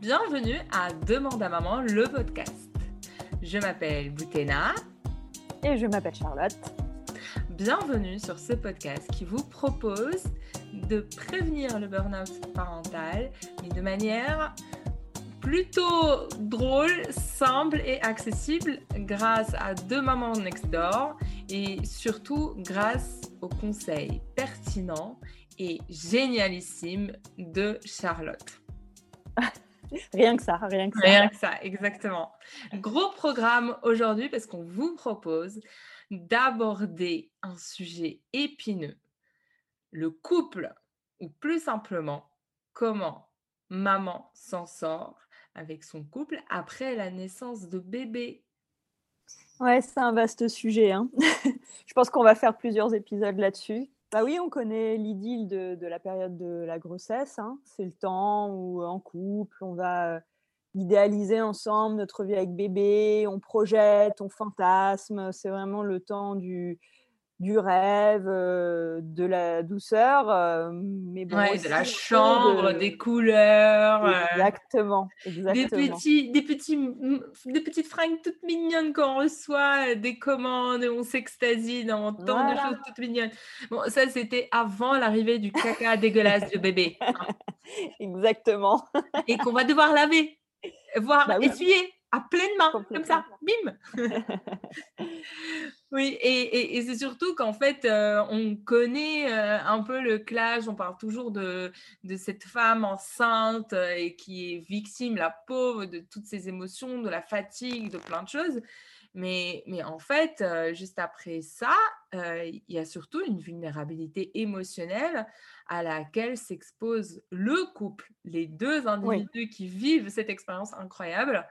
Bienvenue à Demande à maman, le podcast. Je m'appelle Boutena. Et je m'appelle Charlotte. Bienvenue sur ce podcast qui vous propose de prévenir le burn-out parental, mais de manière plutôt drôle, simple et accessible grâce à deux mamans next door et surtout grâce aux conseils pertinents et génialissimes de Charlotte. Rien que ça, rien que ça. Rien que ça, exactement. Gros programme aujourd'hui parce qu'on vous propose d'aborder un sujet épineux, le couple, ou plus simplement, comment maman s'en sort avec son couple après la naissance de bébé. Ouais, c'est un vaste sujet. Hein. Je pense qu'on va faire plusieurs épisodes là-dessus. Bah oui, on connaît l'idylle de, la période de la grossesse. Hein. C'est le temps où, en couple, on va euh, idéaliser ensemble notre vie avec bébé, on projette, on fantasme. C'est vraiment le temps du, du rêve, euh, de la douceur, euh, mais bon, de la chambre, des couleurs, euh, exactement, Des petits, des petits, des petites fringues toutes mignonnes qu'on reçoit, des commandes, on s'extasie dans tant de choses toutes mignonnes. Bon, ça c'était avant l'arrivée du caca dégueulasse de bébé. Hein. exactement. Et qu'on va devoir laver, voire bah essuyer à pleine main, comme ça, bim Oui, et, c'est surtout qu'en fait, euh, on connaît euh, un peu le clash, on parle toujours de, de cette femme enceinte euh, et qui est victime, la pauvre, de toutes ses émotions, de la fatigue, de plein de choses. Mais, mais en fait, juste après ça, il y a surtout une vulnérabilité émotionnelle à laquelle s'expose le couple, les deux individus qui vivent cette expérience incroyable.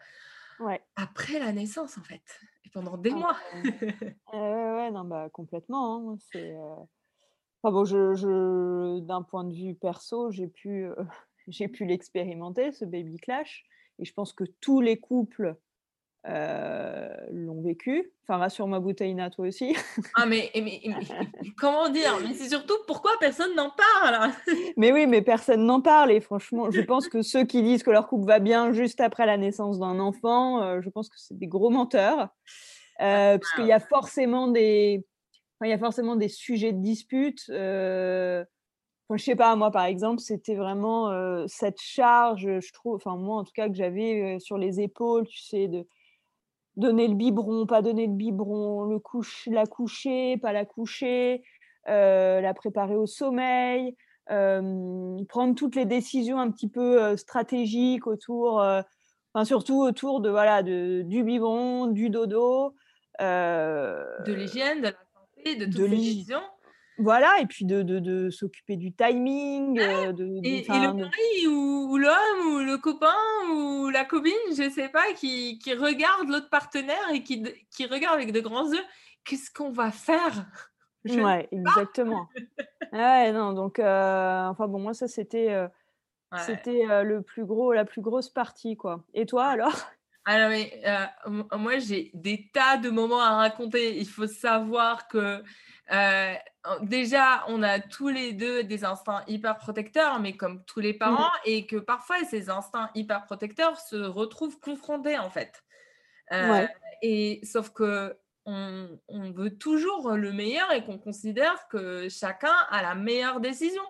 Après la naissance, en fait, et pendant des ah mois. ouais, non, bah, complètement. Hein, c'est, bon, je, je, d'un point de vue perso, j'ai pu, j'ai pu l'expérimenter, ce baby clash. Et je pense que tous les couples euh, l'ont vécu. Enfin, rassure-moi, Bouteillina, toi aussi. ah, mais, comment dire? Mais c'est surtout pourquoi personne n'en parle? Mais oui, mais personne n'en parle. Et franchement, je pense que ceux qui disent que leur couple va bien juste après la naissance d'un enfant, euh, je pense que c'est des gros menteurs. Euh, parce qu'il y a forcément des. il y a forcément des sujets de dispute. Enfin, je sais pas, moi par exemple, c'était vraiment cette charge, je trouve, enfin moi en tout cas, que j'avais sur les épaules, tu sais, de, donner le biberon, pas donner le biberon, le couche, la coucher, pas la coucher, euh, la préparer au sommeil, euh, prendre toutes les décisions un petit peu euh, stratégiques autour, enfin surtout autour de voilà de, du biberon, du dodo, de l'hygiène, de la santé, de toutes les décisions. Voilà, et puis de, de, s'occuper du timing. Euh, de, et, le mari ou, l'homme ou le copain ou la copine, je ne sais pas, qui, qui regarde l'autre partenaire et qui, qui regarde avec de grands yeux, qu'est-ce qu'on va faire? Oui, exactement. ouais, non, donc, euh, enfin bon, moi, ça, c'était euh, c'était le plus gros, la plus grosse partie, quoi. Et toi, alors? Alors, mais, moi, j'ai des tas de moments à raconter. Il faut savoir que euh, déjà, on a tous les deux des instincts hyper protecteurs, mais comme tous les parents, et que parfois ces instincts hyper protecteurs se retrouvent confrontés en fait. Euh, et sauf que on, veut toujours le meilleur et qu'on considère que chacun a la meilleure décision.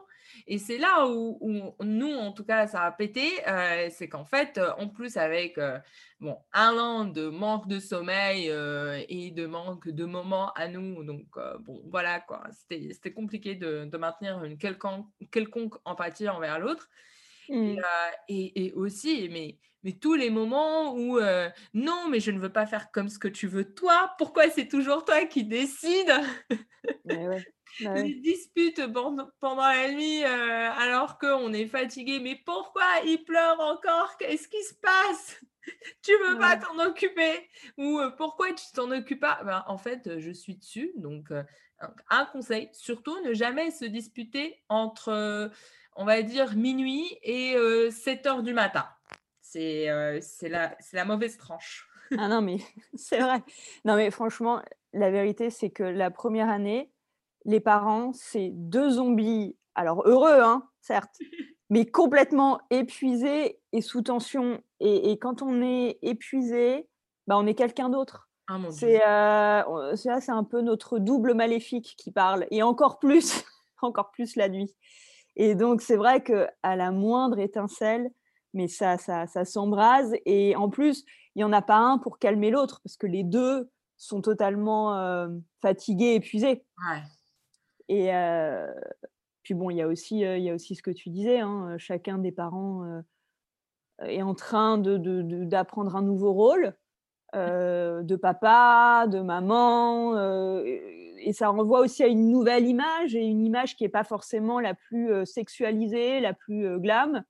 Et c'est là où, nous, en tout cas, ça a pété. Euh, c'est qu'en fait, euh, en plus, avec euh, bon, un an de manque de sommeil et de manque de moments à nous, donc bon, voilà quoi, c'était compliqué de, maintenir une quelconque, quelconque empathie envers l'autre. Mmh. Et, aussi, mais, mais tous les moments où non, mais je ne veux pas faire comme ce que tu veux toi, pourquoi c'est toujours toi qui décides bah les disputes pendant la nuit alors qu'on est fatigué. Mais pourquoi il pleure encore? Qu'est-ce qui se passe? Tu veux pas t'en occuper? Ou pourquoi tu t'en occupes pas? Ben, En fait, je suis dessus. Donc, un conseil, surtout ne jamais se disputer entre, on va dire, minuit et 7 heures du matin. C'est la, la mauvaise tranche. ah non, mais c'est vrai. Non, mais franchement, la vérité, c'est que la première année, les parents, c'est deux zombies, alors heureux, hein, certes, mais complètement épuisé et sous tension. Et, quand on est épuisé, bah, on est quelqu'un d'autre. Ah, c'est euh, c'est un peu notre double maléfique qui parle, et encore plus, encore plus la nuit. Et donc c'est vrai que à la moindre étincelle, mais ça, ça, ça s'embrase. Et en plus, il n'y en a pas un pour calmer l'autre, parce que les deux sont totalement euh, fatigués, épuisés. Et puis bon, il y, a aussi, il y a aussi ce que tu disais, hein, chacun des parents est en train d'apprendre de, un nouveau rôle. de papa, de maman, et ça renvoie aussi à une nouvelle image, et une image qui n'est pas forcément la plus sexualisée, la plus glam.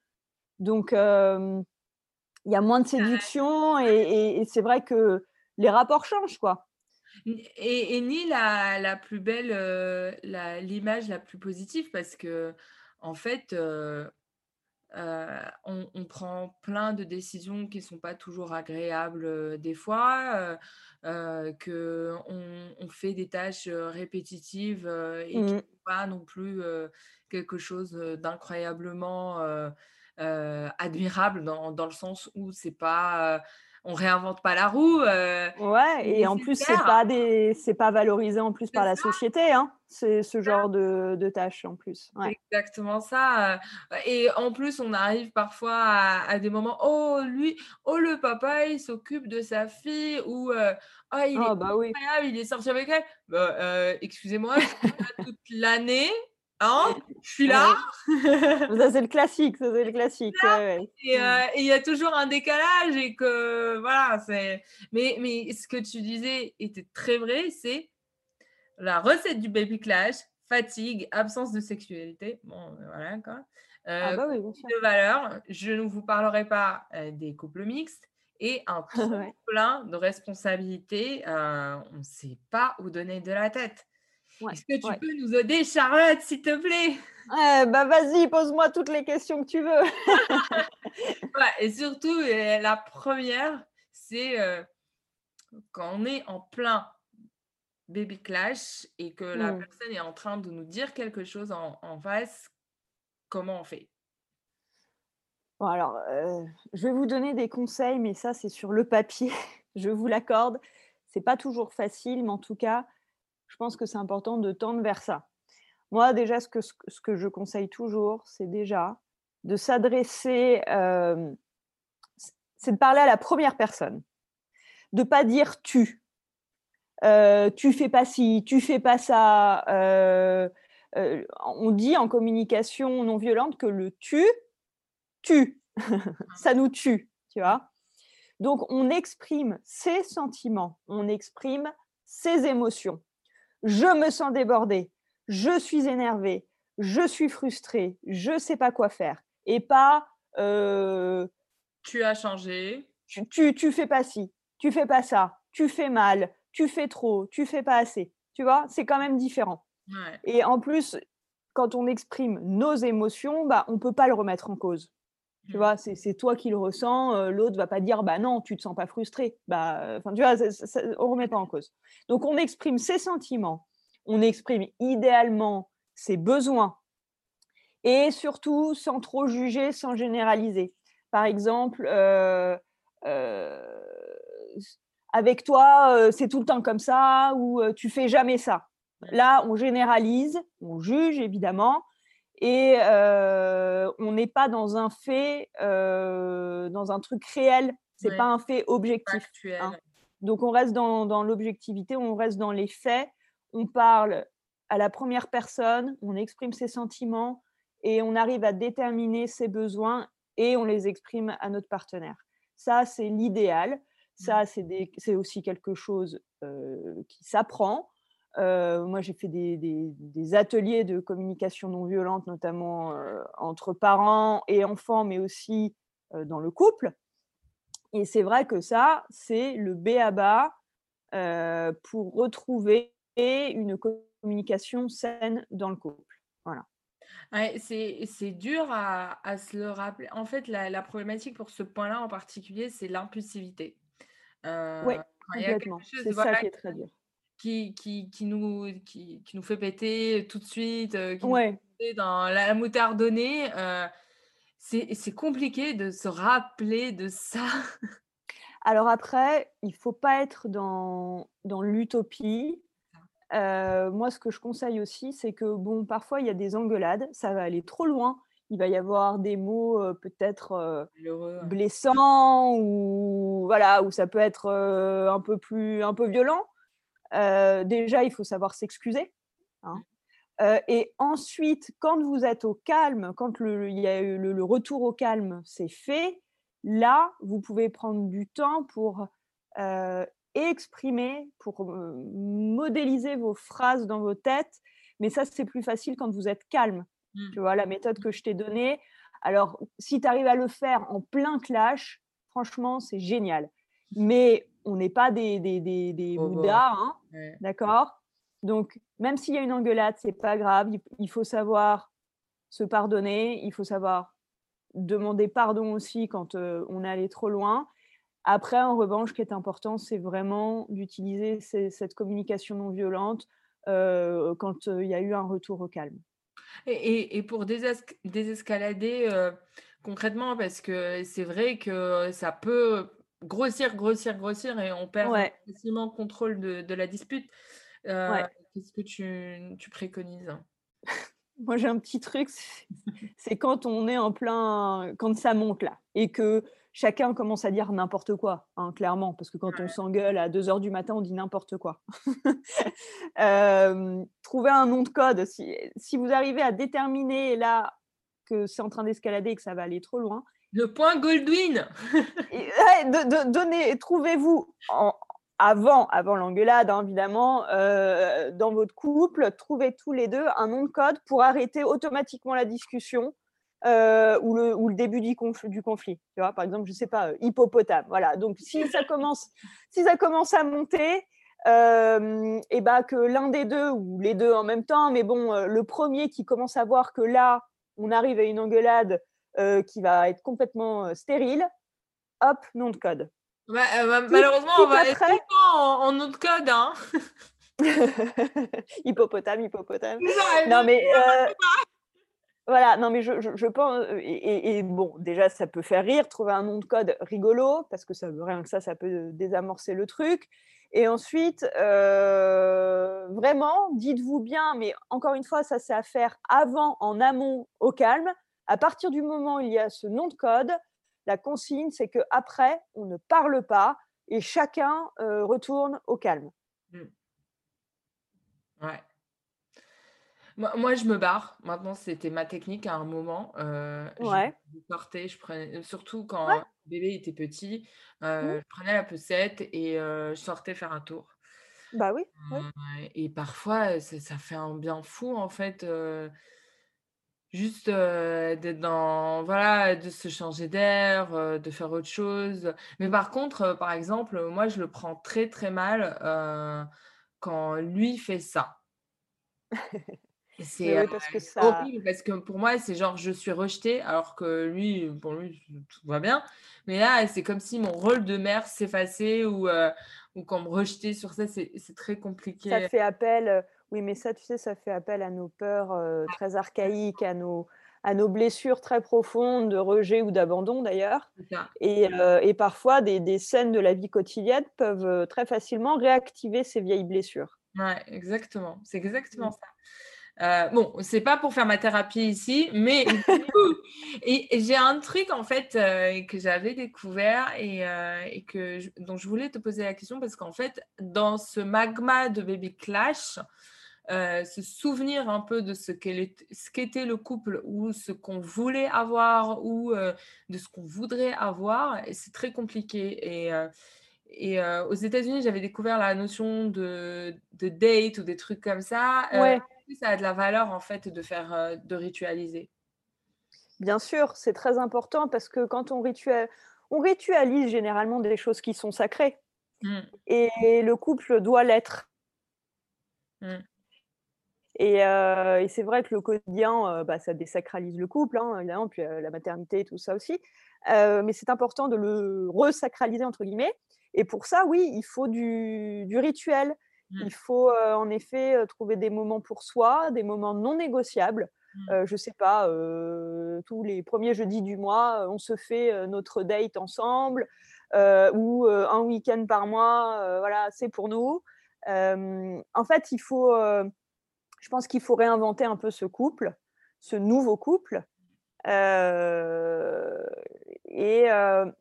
Donc, il y a moins de séduction, et, c'est vrai que les rapports changent, quoi. Et, ni la, la, plus belle, l'image la, plus positive, parce que, en fait, on, prend plein de décisions qui ne sont pas toujours agréables des fois, qu'on on fait des tâches répétitives et qui ne mmh. sont pas non plus quelque chose d'incroyablement admirable dans, dans, le sens où c'est pas on réinvente pas la roue. Euh, ouais, et en plus, c'est pas des, c'est pas valorisé en plus par la société, hein. C'est ce genre de, de tâches en plus. Exactement ça. Euh, et en plus, on arrive parfois à, des moments, oh lui, oh le papa, il s'occupe de sa fille ou euh, oh, il est bah oui. il est sorti avec elle. Bah, excusez-moi, toute l'année Hein je suis là. ça, c'est le classique. Ça, c'est le classique. Euh, et il y a toujours un décalage et que voilà, c'est. Mais, mais ce que tu disais était très vrai, c'est la recette du baby clash, fatigue, absence de sexualité. Bon, voilà quoi. ah bah oui, de valeur. Je ne vous parlerai pas euh, des couples mixtes et un plein de responsabilités. Euh, on ne sait pas où donner de la tête. Est-ce que tu peux nous aider, Charlotte, s'il te plaît? Bah vas-y, pose-moi toutes les questions que tu veux. et surtout, la première, c'est euh, quand on est en plein baby clash et que la mmh. personne est en train de nous dire quelque chose en, face, comment on fait? Bon, alors, euh, je vais vous donner des conseils, mais ça, c'est sur le papier. je vous l'accorde. C'est pas toujours facile, mais en tout cas, pense que c'est important de tendre vers ça. Moi, déjà, ce que, ce que je conseille toujours, c'est déjà de s'adresser, euh, c'est de parler à la première personne, de pas dire tu. Euh, tu fais pas ci, tu fais pas ça. Euh, on dit en communication non violente que le tu tue, ça nous tue, tu vois. Donc on exprime ses sentiments, on exprime ses émotions je me sens débordée, je suis énervée, je suis frustrée, je ne sais pas quoi faire. Et pas euh, tu as changé. Tu, tu, fais pas ci, tu fais pas ça, tu fais mal, tu fais trop, tu fais pas assez. Tu vois, c'est quand même différent. Et en plus, quand on exprime nos émotions, bah, on ne peut pas le remettre en cause. Tu mmh. vois, c'est toi qui le ressens, euh, l'autre va pas dire bah non, tu te sens pas frustré. Bah, enfin, tu vois, on remet pas en cause. Donc on exprime ses sentiments, on exprime idéalement ses besoins et surtout sans trop juger, sans généraliser. Par exemple, euh, euh, avec toi, c'est tout le temps comme ça ou tu fais jamais ça. Là, on généralise, on juge évidemment, et on n'est pas dans un fait, dans un truc réel. C'est n'est pas un fait objectif. Hein. Donc on reste dans, dans l'objectivité, on reste dans les faits. On parle à la première personne, on exprime ses sentiments et on arrive à déterminer ses besoins et on les exprime à notre partenaire. Ça, c'est l'idéal. Ça, c'est aussi quelque chose qui s'apprend. Euh, moi, j'ai fait des, ateliers de communication non violente, notamment euh, entre parents et enfants, mais aussi euh, dans le couple. Et c'est vrai que ça, c'est le B à bas pour retrouver une communication saine dans le couple. Voilà. c'est dur à, se le rappeler. En fait, la, problématique pour ce point-là en particulier, c'est l'impulsivité. oui, complètement. C'est ça qui est très dur qui, qui, qui, nous, qui, qui nous fait péter tout de suite, euh, qui nous fait dans la, moutarde donnée. Euh, c'est compliqué de se rappeler de ça. Alors après, il faut pas être dans, dans l'utopie. Euh, moi, ce que je conseille aussi, c'est que bon, parfois il y a des engueulades, ça va aller trop loin. Il va y avoir des mots euh, peut-être euh, blessants ou voilà, ou ça peut être un peu plus, un peu violent. Déjà, il faut savoir s'excuser. Hein. et ensuite, quand vous êtes au calme, quand le, il y a eu le, retour au calme, c'est fait. Là, vous pouvez prendre du temps pour exprimer, pour modéliser vos phrases dans vos têtes. Mais ça, c'est plus facile quand vous êtes calme. Mmh. Tu vois, la méthode que je t'ai donnée. Alors, si tu arrives à le faire en plein clash, franchement, c'est génial. Mais on n'est pas des, des, des, des Bouddhas, hein, d'accord? Donc, même s'il y a une engueulade, c'est pas grave. Il faut savoir se pardonner, il faut savoir demander pardon aussi quand on est allé trop loin. Après, en revanche, ce qui est important, c'est vraiment d'utiliser cette communication non violente quand il y a eu un retour au calme. Et, pour désescalader concrètement, parce que c'est vrai que ça peut grossir, grossir, grossir et on perd facilement le contrôle de, la dispute. Qu'est-ce que tu, tu préconises? Moi, j'ai un petit truc, c'est quand on est en plein, quand ça monte là, et que chacun commence à dire n'importe quoi, hein, clairement, parce que quand on s'engueule à 2 heures du matin, on dit n'importe quoi. euh, trouvez un nom de code. Si, vous arrivez à déterminer là que c'est en train d'escalader et que ça va aller trop loin. Le point Goldwyn Donnez, trouvez-vous avant, avant l'engueulade, hein, évidemment, euh, dans votre couple, trouvez tous les deux un nom de code pour arrêter automatiquement la discussion euh, ou, le, ou, le, début du, du, conflit. Tu vois, par exemple, je sais pas, euh, hippopotame. Voilà. Donc, si ça commence, si ça commence à monter, euh, et bah que l'un des deux ou les deux en même temps, mais bon, le premier qui commence à voir que là, on arrive à une engueulade qui va être complètement stérile, hop, nom de code. Bah, malheureusement, on va être en, en, nom de code. Hein hippopotame, hippopotame. Non, mais voilà, non, mais je, pense. Euh, et, bon, déjà, ça peut faire rire, trouver un nom de code rigolo, parce que ça, rien que ça, ça peut désamorcer le truc. Et ensuite, euh, vraiment, dites-vous bien, mais encore une fois, ça c'est à faire avant, en amont, au calme. À partir du moment où il y a ce nom de code, la consigne, c'est que après, on ne parle pas et chacun euh, retourne au calme. Ouais. Moi, je me barre. Maintenant, c'était ma technique à un moment. Euh, je partais, je prenais, surtout quand le bébé était petit, euh, mmh. je prenais la poussette et euh, je sortais faire un tour. Bah oui. et parfois, ça, fait un bien fou, en fait, juste d'être dans, voilà, de se changer d'air, de faire autre chose. Mais par contre, par exemple, moi, je le prends très, très mal quand lui fait ça. C'est parce que ça... horrible parce que pour moi, c'est genre je suis rejetée alors que lui, pour lui, tout va bien. Mais là, c'est comme si mon rôle de mère s'effaçait ou, ou qu'on me rejetait sur ça, c'est très compliqué. Ça fait appel, oui, mais ça, tu sais, ça fait appel à nos peurs très archaïques, à nos, à nos blessures très profondes de rejet ou d'abandon d'ailleurs. Et, et, parfois, des, des, scènes de la vie quotidienne peuvent très facilement réactiver ces vieilles blessures. Ouais, exactement. C'est exactement mmh. ça. Euh, bon, c'est pas pour faire ma thérapie ici, mais j'ai un truc en fait euh, que j'avais découvert et, euh, et que dont je voulais te poser la question parce qu'en fait, dans ce magma de Baby Clash, se souvenir un peu de ce qu'était le couple ou ce qu'on voulait avoir ou de ce qu'on voudrait avoir, c'est très compliqué. Et, et aux États-Unis, j'avais découvert la notion de, de, date ou des trucs comme ça. Ouais ça a de la valeur en fait de faire euh, de ritualiser Bien sûr, c'est très important parce que quand on, rituel... on ritualise généralement des choses qui sont sacrées. Mmh. Et le couple doit l'être. Mmh. Euh, et, c'est vrai que le quotidien, euh, bah, ça désacralise le couple, hein, évidemment, puis la maternité et tout ça aussi. mais c'est important de le resacraliser, entre guillemets. Et pour ça, oui, il faut du, du rituel. Mmh. Il faut en effet trouver des moments pour soi, des moments non négociables. mmh. je sais pas, tous les premiers jeudis du mois, on se fait notre date ensemble, ou un week-end par mois, voilà, c'est pour nous. en fait, il faut, je pense qu'il faut réinventer un peu ce couple, ce nouveau couple. Et,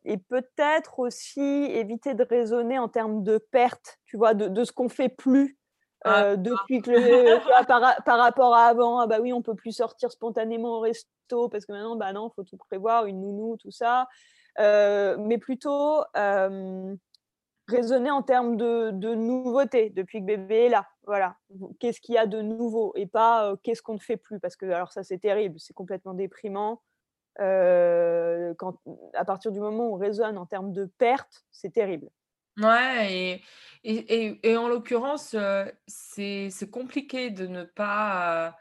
et peut-être aussi éviter de raisonner en termes de perte, tu vois, de, de ce qu'on fait plus ah, depuis que le, par, par, rapport à avant, ah bah oui, on peut plus sortir spontanément au resto parce que maintenant, bah non, faut tout prévoir, une nounou, tout ça. mais plutôt raisonner en termes de, de nouveauté depuis que bébé est là. Voilà, qu'est-ce qu'il y a de nouveau et pas qu'est-ce qu'on ne fait plus parce que alors ça c'est terrible, c'est complètement déprimant. Quand, à partir du moment où on raisonne en termes de perte, c'est terrible. Ouais, et, et, et, en l'occurrence, c'est compliqué de ne pas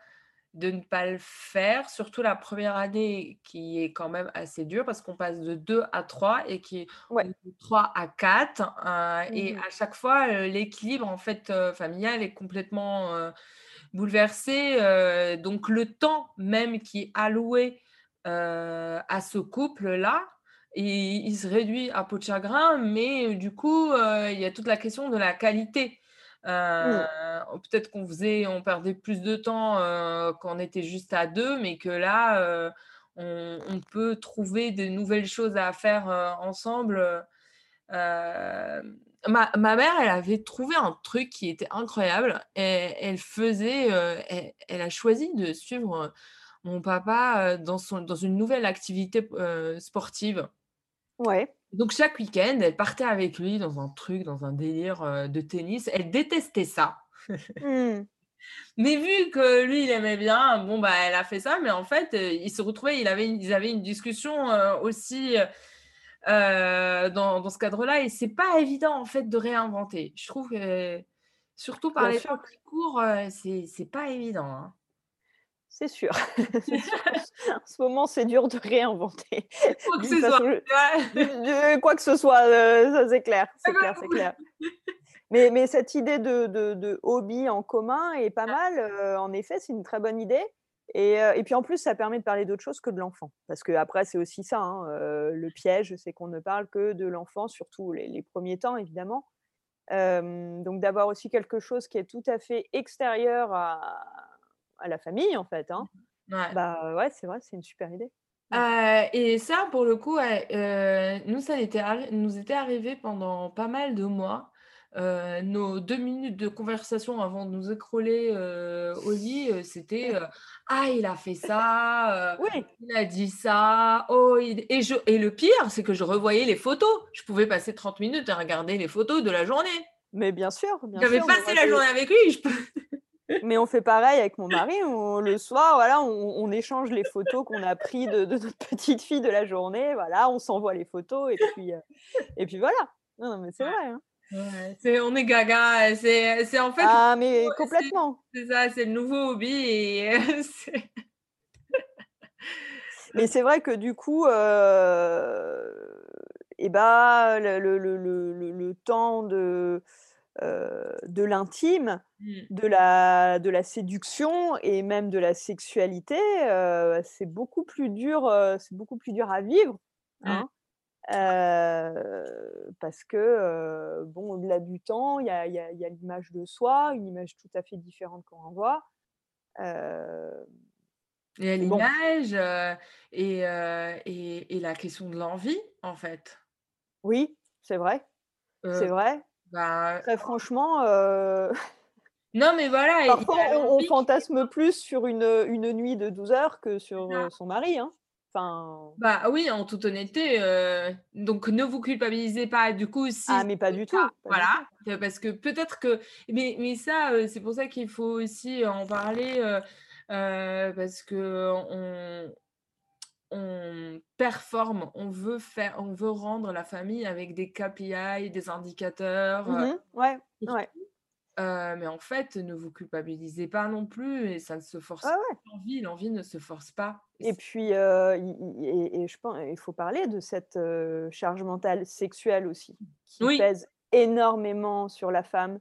de ne pas le faire, surtout la première année qui est quand même assez dure parce qu'on passe de 2 à 3 et qui est de 3 à 4. Euh, et mmh à chaque fois, euh, l'équilibre en fait euh, familial est complètement bouleversé. donc le temps même qui est alloué à ce couple-là, il, il se réduit à peau de chagrin, mais du coup, il y a toute la question de la qualité. Mmh. Euh, peut-être qu'on faisait, on perdait plus de temps euh, quand on était juste à deux, mais que là, euh, on, peut trouver de nouvelles choses à faire ensemble. Ma, mère, elle avait trouvé un truc qui était incroyable. Et, elle faisait, elle, a choisi de suivre mon papa dans, son, dans une nouvelle activité sportive. Ouais. Donc chaque week-end, elle partait avec lui dans un truc, dans un délire de tennis. Elle détestait ça. Mmh. Mais vu que lui, il aimait bien, bon, bah, elle a fait ça. Mais en fait, il se retrouvait, il avait, ils avaient une discussion aussi dans, dans, ce cadre-là. Et c'est pas évident, en fait, de réinventer. Je trouve que, surtout par les temps courts, c'est pas évident. Hein. C'est sûr. en ce moment, c'est dur de réinventer. Quoi que ce soit. quoi que ce soit, ça c'est clair. C'est clair, c'est clair. Mais, mais, cette idée de, de, hobby en commun est pas mal. Euh, en effet, c'est une très bonne idée. Et, euh, et, puis en plus, ça permet de parler d'autre chose que de l'enfant. Parce que après, c'est aussi ça. Hein, euh, le piège, c'est qu'on ne parle que de l'enfant, surtout les, les, premiers temps, évidemment. donc d'avoir aussi quelque chose qui est tout à fait extérieur à, à la famille, en fait. Hein. Ouais. Bah ouais, c'est vrai, c'est une super idée. et ça, pour le coup, nous, ça était nous était arrivé pendant pas mal de mois. nos deux minutes de conversation avant de nous écrouler au lit, c'était Ah, il a fait ça, oui. il a dit ça, oh, et, je... et le pire, c'est que je revoyais les photos. Je pouvais passer 30 minutes à regarder les photos de la journée. Mais bien sûr, bien J'avais passé la journée avec lui. Je peux... Mais on fait pareil avec mon mari. le soir, voilà, on, échange les photos qu'on a prises de, notre petite fille de la journée. Voilà, on s'envoie les photos et puis, euh, et puis voilà. Non, mais c'est vrai. Hein. on est gaga. C'est en fait. Ah, mais complètement. C'est ça, c'est le nouveau hobby. Et mais c'est vrai que du coup, euh, et eh bah, le, le, le, le temps de de l'intime, mmh. de, la, de la séduction et même de la sexualité, c'est beaucoup plus dur, c'est beaucoup plus dur à vivre. Mmh. Hein, parce que, bon, au-delà du temps, il y a, y a, l'image de soi, une image tout à fait différente qu'on renvoie. Il y a l'image et, et, et, la question de l'envie, en fait. Oui, c'est vrai. c'est vrai. Bah, Très franchement. Non, mais voilà. Parfois, on, fantasme plus sur une, une, nuit de 12 heures que sur son mari. Hein. Enfin... Bah oui, en toute honnêteté. Donc, ne vous culpabilisez pas du coup. Si ah, mais pas du tout. voilà. Parce que peut-être que. Mais, mais ça, c'est pour ça qu'il faut aussi en parler. parce que on, on performe, on veut faire, on veut rendre la famille avec des KPI, des indicateurs. Mmh ouais, mais en fait, ne vous culpabilisez pas non plus et ça ne se force pas. L'envie, l'envie ne se force pas. Et, puis, et, je pense, il faut parler de cette charge mentale sexuelle aussi, qui pèse énormément sur la femme.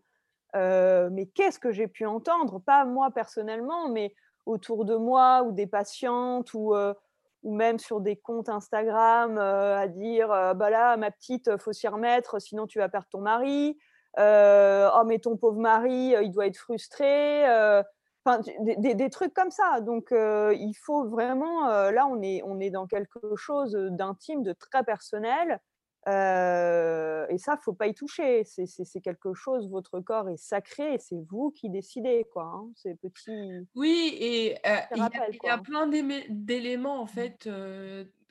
mais qu'est-ce que j'ai pu entendre? Pas moi personnellement, mais autour de moi ou des patientes ou, ou même sur des comptes Instagram à dire bah là, ma petite, faut s'y remettre, sinon tu vas perdre ton mari. oh, mais ton pauvre mari, il doit être frustré. Enfin, des, trucs comme ça. Donc, il faut vraiment. là, on est, on est dans quelque chose d'intime, de très personnel. Et ça, faut pas y toucher. C'est quelque chose, votre corps est sacré, c'est vous qui décidez, quoi. Hein, c'est petit. Oui, et il y, a plein d'éléments, en fait,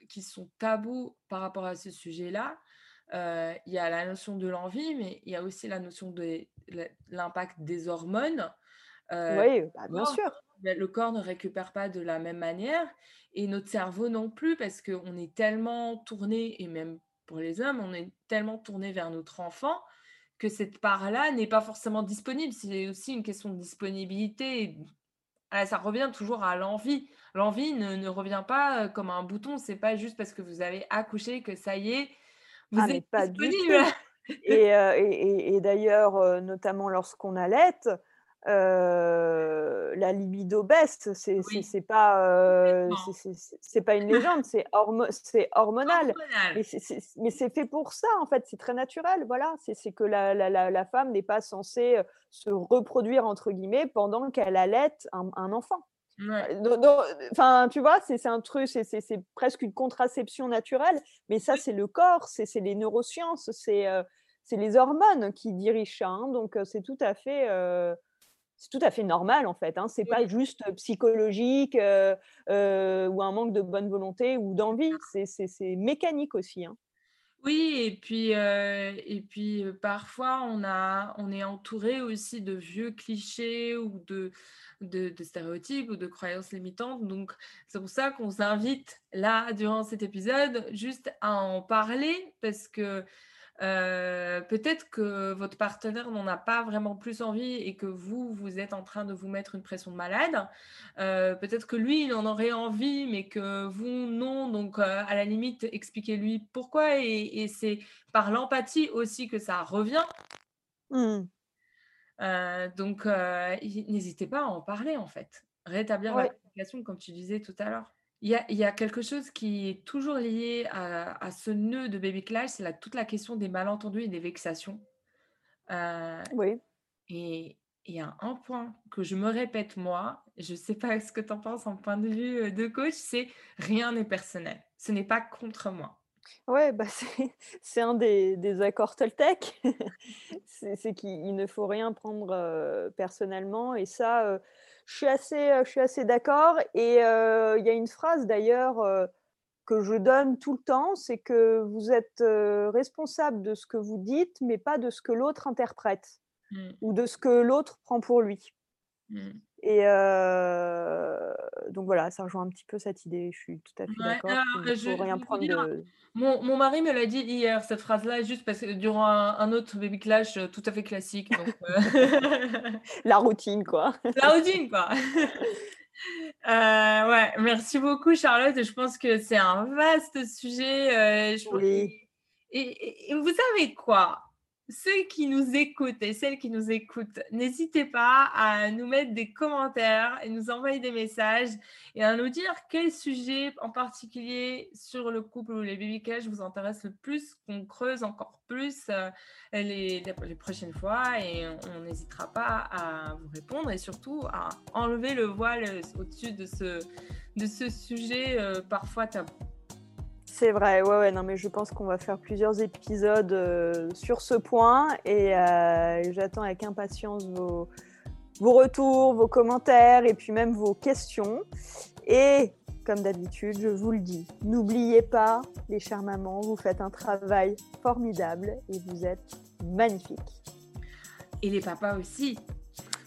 qui sont tabous par rapport à ce sujet-là. Il y a la notion de l'envie, mais il y a aussi la notion de l'impact des hormones. oui, bah, bien sûr. Le corps ne récupère pas de la même manière et notre cerveau non plus parce qu'on est tellement tourné et même pour les hommes, on est tellement tourné vers notre enfant que cette part-là n'est pas forcément disponible. C'est aussi une question de disponibilité. Ah, ça revient toujours à l'envie. L'envie ne, revient pas comme un bouton. C'est pas juste parce que vous avez accouché que ça y est, vous ah, êtes pas disponible. et, et, et d'ailleurs, notamment lorsqu'on allait, la libido baisse. C'est c'est pas c'est pas une légende, c'est hormonal. Mais c'est fait pour ça en fait. C'est très naturel. Voilà, c'est que la, la, la, femme n'est pas censée se reproduire entre guillemets pendant qu'elle allait un, un enfant. Enfin, tu vois, c'est un truc, c'est presque une contraception naturelle, mais ça, c'est le corps, c'est les neurosciences, c'est c'est les hormones qui dirigent ça. Hein, donc, c'est tout à fait c'est tout à fait normal en fait. Hein. C'est pas juste psychologique ou un manque de bonne volonté ou d'envie. C'est mécanique aussi. Hein. Oui, et puis, et puis parfois on, a, on est entouré aussi de vieux clichés ou de, de, de stéréotypes ou de croyances limitantes. Donc c'est pour ça qu'on s'invite là, durant cet épisode, juste à en parler parce que euh, peut-être que votre partenaire n'en a pas vraiment plus envie et que vous, vous êtes en train de vous mettre une pression de malade. Euh, peut-être que lui, il en aurait envie, mais que vous, non. Donc, euh, à la limite, expliquez-lui pourquoi. Et, c'est par l'empathie aussi que ça revient. Mmh. donc, n'hésitez pas à en parler, en fait. Rétablir la communication, comme tu disais tout à l'heure. Il y, a, quelque chose qui est toujours lié à, ce nœud de baby clash, c'est toute la question des malentendus et des vexations. Euh, oui. Et il y a un point que je me répète moi, je ne sais pas ce que tu en penses en point de vue euh, de coach, c'est rien n'est personnel. Ce n'est pas contre moi. Ouais, bah c'est un des, des accords Toltec. c'est qu'il ne faut rien prendre euh, personnellement. Et ça, je suis assez, je suis assez d'accord. Et il y a une phrase d'ailleurs que je donne tout le temps, c'est que vous êtes responsable de ce que vous dites, mais pas de ce que l'autre interprète mmh. ou de ce que l'autre prend pour lui. Mmh. Et donc voilà, ça rejoint un petit peu cette idée. Je suis tout à fait d'accord. Il rien prendre de... mon, mon, mari me l'a dit hier, cette phrase-là, juste parce que durant un, autre baby clash tout à fait classique. La routine, quoi. La routine, quoi. ouais, merci beaucoup, Charlotte. Je pense que c'est un vaste sujet. oui. et vous savez quoi? Ceux qui nous écoutent et celles qui nous écoutent, n'hésitez pas à nous mettre des commentaires et nous envoyer des messages et à nous dire quel sujet en particulier sur le couple ou les baby cash vous intéresse le plus, qu'on creuse encore plus euh, les, les, prochaines fois et on n'hésitera pas à vous répondre et surtout à enlever le voile au-dessus de ce, de ce sujet euh, parfois tabou. C'est vrai, ouais, ouais, non, mais je pense qu'on va faire plusieurs épisodes euh, sur ce point et euh, j'attends avec impatience vos, vos retours, vos commentaires et puis même vos questions. Et comme d'habitude, je vous le dis, n'oubliez pas, les chères mamans, vous faites un travail formidable et vous êtes magnifiques. Et les papas aussi.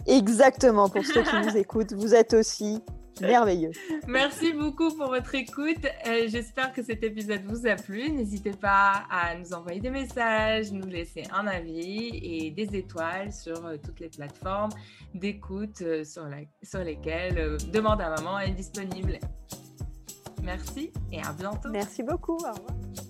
Exactement, pour ceux qui nous écoutent, vous êtes aussi merveilleux. Merci beaucoup pour votre écoute. Euh, j'espère que cet épisode vous a plu. N'hésitez pas à nous envoyer des messages, nous laisser un avis et des étoiles sur euh, toutes les plateformes d'écoute euh, sur, sur, lesquelles Demande à maman est disponible. Merci et à bientôt. Merci beaucoup. Au revoir.